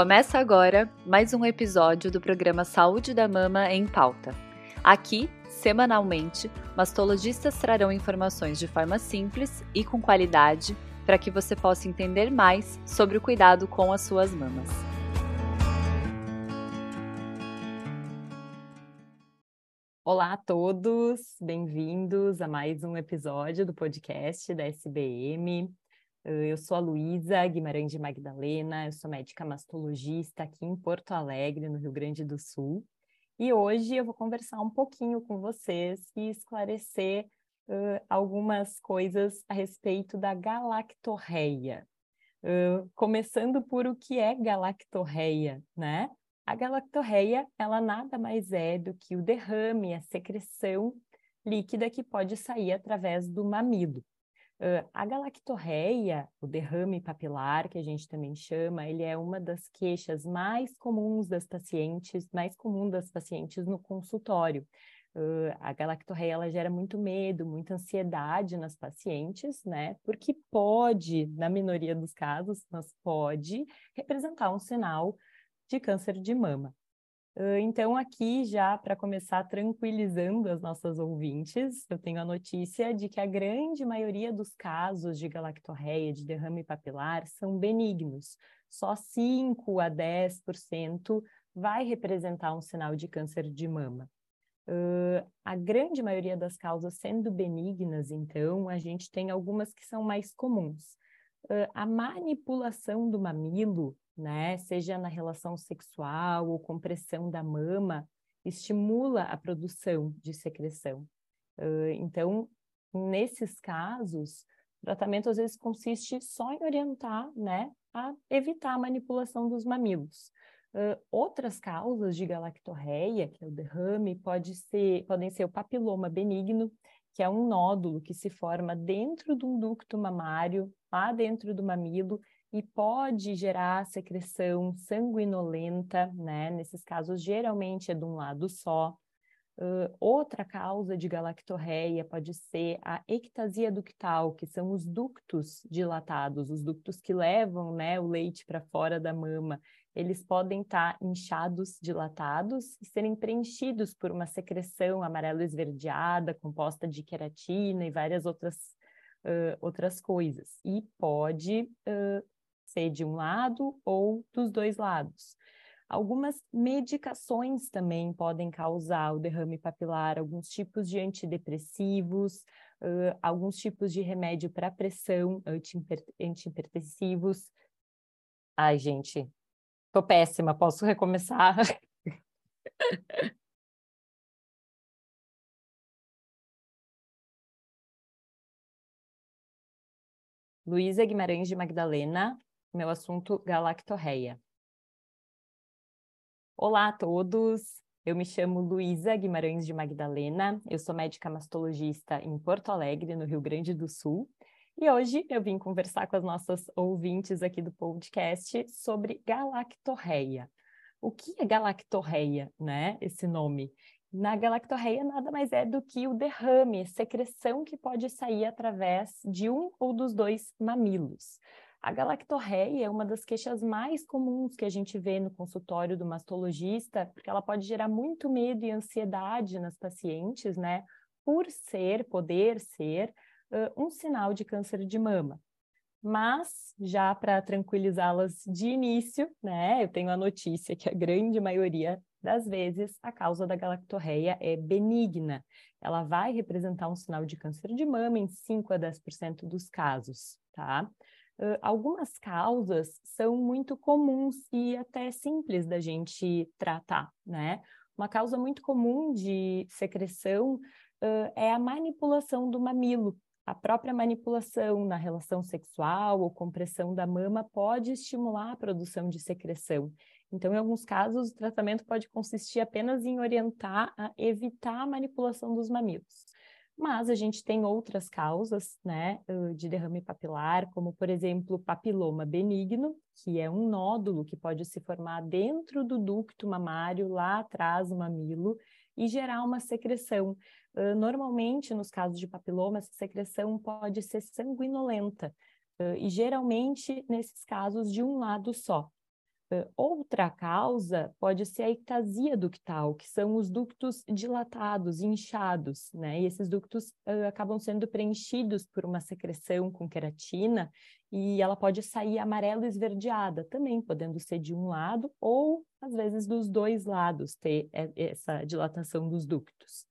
Começa agora mais um episódio do programa Saúde da Mama em Pauta. Aqui, semanalmente, mastologistas trarão informações de forma simples e com qualidade para que você possa entender mais sobre o cuidado com as suas mamas. Olá a todos, bem-vindos a mais um episódio do podcast da SBM. Eu sou a Luísa Guimarães de Magdalena, eu sou médica mastologista aqui em Porto Alegre, no Rio Grande do Sul. E hoje eu vou conversar um pouquinho com vocês e esclarecer uh, algumas coisas a respeito da galactorreia. Uh, começando por o que é galactorreia, né? A galactorreia, ela nada mais é do que o derrame, a secreção líquida que pode sair através do mamilo. Uh, a galactorreia, o derrame papilar, que a gente também chama, ele é uma das queixas mais comuns das pacientes, mais comum das pacientes no consultório. Uh, a galactorreia ela gera muito medo, muita ansiedade nas pacientes, né? Porque pode, na minoria dos casos, mas pode representar um sinal de câncer de mama. Então, aqui já para começar tranquilizando as nossas ouvintes, eu tenho a notícia de que a grande maioria dos casos de galactorreia, de derrame papilar, são benignos. Só 5 a 10% vai representar um sinal de câncer de mama. Uh, a grande maioria das causas sendo benignas, então, a gente tem algumas que são mais comuns. A manipulação do mamilo né? Seja na relação sexual ou compressão da mama, estimula a produção de secreção. Então, nesses casos, o tratamento às vezes consiste só em orientar, né, a evitar a manipulação dos mamilos. Uh, outras causas de galactorreia, que é o derrame, pode ser, podem ser o papiloma benigno, que é um nódulo que se forma dentro de um ducto mamário, lá dentro do mamilo, e pode gerar secreção sanguinolenta, né? Nesses casos, geralmente é de um lado só. Uh, outra causa de galactorreia pode ser a ectasia ductal, que são os ductos dilatados, os ductos que levam né, o leite para fora da mama. Eles podem estar tá inchados, dilatados e serem preenchidos por uma secreção amarelo esverdeada, composta de queratina e várias outras, uh, outras coisas. E pode uh, ser de um lado ou dos dois lados. Algumas medicações também podem causar o derrame papilar, alguns tipos de antidepressivos, uh, alguns tipos de remédio para pressão, antihipertensivos. Ai, gente, tô péssima, posso recomeçar? Luísa Guimarães de Magdalena, meu assunto galactorreia. Olá a todos, eu me chamo Luísa Guimarães de Magdalena, eu sou médica mastologista em Porto Alegre, no Rio Grande do Sul, e hoje eu vim conversar com as nossas ouvintes aqui do podcast sobre galactorreia. O que é galactorreia, né? Esse nome. Na galactorreia nada mais é do que o derrame, secreção que pode sair através de um ou dos dois mamilos. A galactorreia é uma das queixas mais comuns que a gente vê no consultório do mastologista, porque ela pode gerar muito medo e ansiedade nas pacientes, né? Por ser, poder ser, uh, um sinal de câncer de mama. Mas, já para tranquilizá-las de início, né, eu tenho a notícia que a grande maioria das vezes a causa da galactorreia é benigna. Ela vai representar um sinal de câncer de mama em 5 a 10% dos casos, tá? Uh, algumas causas são muito comuns e até simples da gente tratar, né? Uma causa muito comum de secreção uh, é a manipulação do mamilo. A própria manipulação na relação sexual ou compressão da mama pode estimular a produção de secreção. Então, em alguns casos, o tratamento pode consistir apenas em orientar a evitar a manipulação dos mamilos. Mas a gente tem outras causas, né, de derrame papilar, como, por exemplo, papiloma benigno, que é um nódulo que pode se formar dentro do ducto mamário, lá atrás do mamilo, e gerar uma secreção. Normalmente, nos casos de papiloma, essa secreção pode ser sanguinolenta, e geralmente, nesses casos, de um lado só. Outra causa pode ser a ectasia ductal, que são os ductos dilatados, inchados, né? E esses ductos uh, acabam sendo preenchidos por uma secreção com queratina e ela pode sair amarelo esverdeada, também podendo ser de um lado ou às vezes dos dois lados ter essa dilatação dos ductos.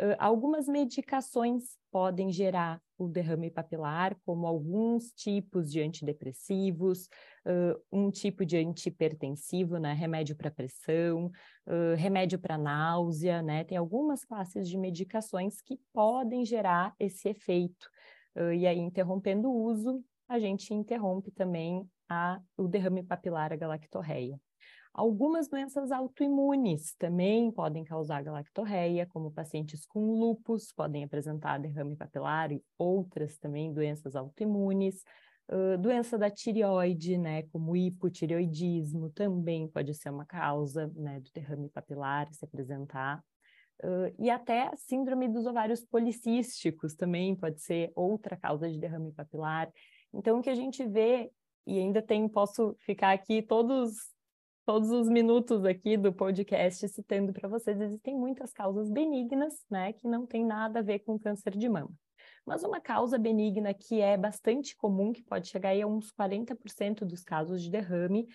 Uh, algumas medicações podem gerar o derrame papilar, como alguns tipos de antidepressivos, uh, um tipo de antihipertensivo, né, remédio para pressão, uh, remédio para náusea, né, tem algumas classes de medicações que podem gerar esse efeito. e aí, interrompendo o uso, a gente interrompe também a, o derrame papilar, a galactorreia. Algumas doenças autoimunes também podem causar galactorreia, como pacientes com lúpus podem apresentar derrame papilar e outras também doenças autoimunes. Uh, doença da tireoide, né, como hipotireoidismo, também pode ser uma causa, né, do derrame papilar se apresentar. Uh, e até síndrome dos ovários policísticos também pode ser outra causa de derrame papilar. Então, o que a gente vê, e ainda tem, posso ficar aqui todos todos os minutos aqui do podcast citando para vocês, existem muitas causas benignas, né, que não tem nada a ver com câncer de mama. Mas uma causa benigna que é bastante comum, que pode chegar aí a uns 40% dos casos de derrame,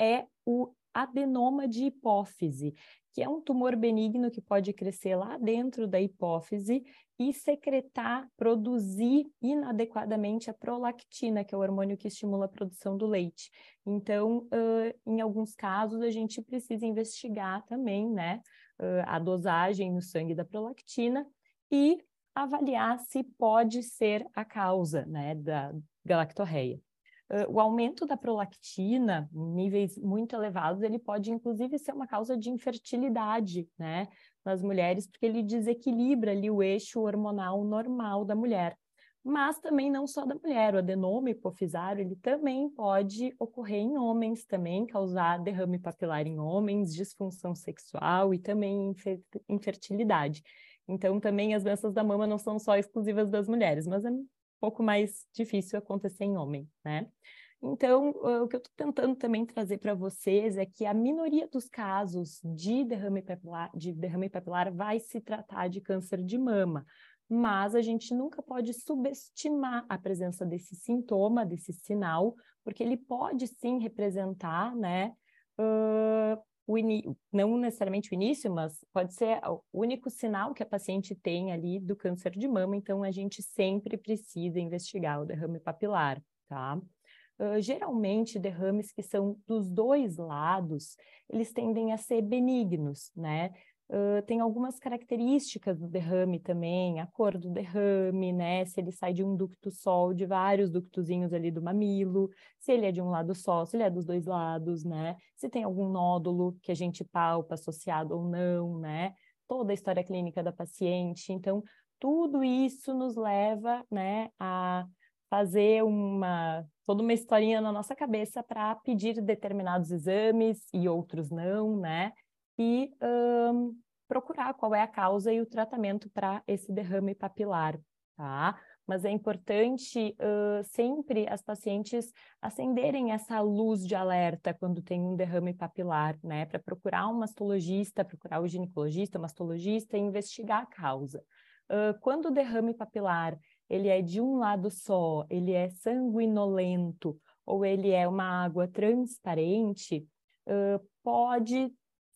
é o adenoma de hipófise, que é um tumor benigno que pode crescer lá dentro da hipófise e secretar, produzir inadequadamente a prolactina, que é o hormônio que estimula a produção do leite. Então, uh, em alguns casos, a gente precisa investigar também, né, uh, a dosagem no sangue da prolactina e avaliar se pode ser a causa, né, da galactorreia. O aumento da prolactina, em níveis muito elevados, ele pode inclusive ser uma causa de infertilidade, né, nas mulheres, porque ele desequilibra ali o eixo hormonal normal da mulher. Mas também não só da mulher, o adenoma hipofisário, ele também pode ocorrer em homens também, causar derrame papilar em homens, disfunção sexual e também infertilidade. Então, também as doenças da mama não são só exclusivas das mulheres, mas é pouco mais difícil acontecer em homem, né? Então, o que eu estou tentando também trazer para vocês é que a minoria dos casos de derrame papilar, de derrame papilar vai se tratar de câncer de mama, mas a gente nunca pode subestimar a presença desse sintoma, desse sinal, porque ele pode sim representar, né, uh, não necessariamente o início, mas pode ser o único sinal que a paciente tem ali do câncer de mama, então a gente sempre precisa investigar o derrame papilar, tá? Uh, geralmente, derrames que são dos dois lados, eles tendem a ser benignos, né? Uh, tem algumas características do derrame também, a cor do derrame, né? Se ele sai de um ducto só, de vários ductozinhos ali do mamilo, se ele é de um lado só, se ele é dos dois lados, né? Se tem algum nódulo que a gente palpa associado ou não, né? Toda a história clínica da paciente. Então, tudo isso nos leva, né, a fazer uma toda uma historinha na nossa cabeça para pedir determinados exames e outros não, né? E um, procurar qual é a causa e o tratamento para esse derrame papilar, tá? Mas é importante uh, sempre as pacientes acenderem essa luz de alerta quando tem um derrame papilar, né? Para procurar um mastologista, procurar o ginecologista, o mastologista e investigar a causa. Uh, quando o derrame papilar ele é de um lado só, ele é sanguinolento ou ele é uma água transparente, uh, pode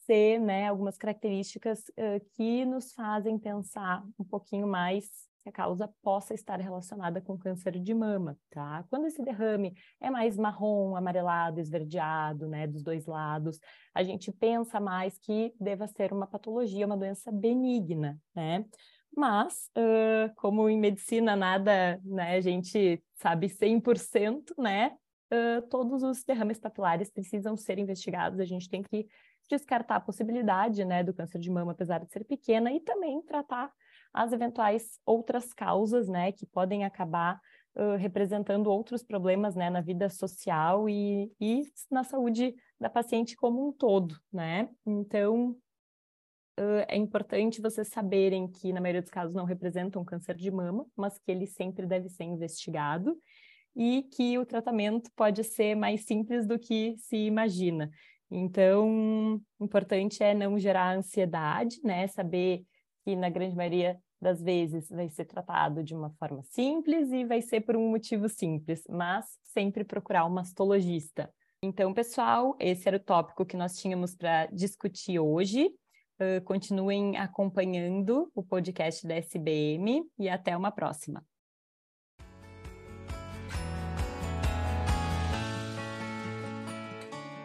ser né, algumas características uh, que nos fazem pensar um pouquinho mais que a causa possa estar relacionada com câncer de mama, tá? Quando esse derrame é mais marrom, amarelado, esverdeado, né, dos dois lados, a gente pensa mais que deva ser uma patologia, uma doença benigna, né? Mas, uh, como em medicina nada, né, a gente sabe 100%, né? Uh, todos os derrames papilares precisam ser investigados, a gente tem que descartar a possibilidade né, do câncer de mama, apesar de ser pequena, e também tratar as eventuais outras causas né, que podem acabar uh, representando outros problemas né, na vida social e, e na saúde da paciente como um todo. Né? Então, é importante vocês saberem que, na maioria dos casos, não representam câncer de mama, mas que ele sempre deve ser investigado e que o tratamento pode ser mais simples do que se imagina. Então, importante é não gerar ansiedade, né? Saber que na grande maioria das vezes vai ser tratado de uma forma simples e vai ser por um motivo simples, mas sempre procurar um mastologista. Então, pessoal, esse era o tópico que nós tínhamos para discutir hoje. Uh, continuem acompanhando o podcast da SBM e até uma próxima.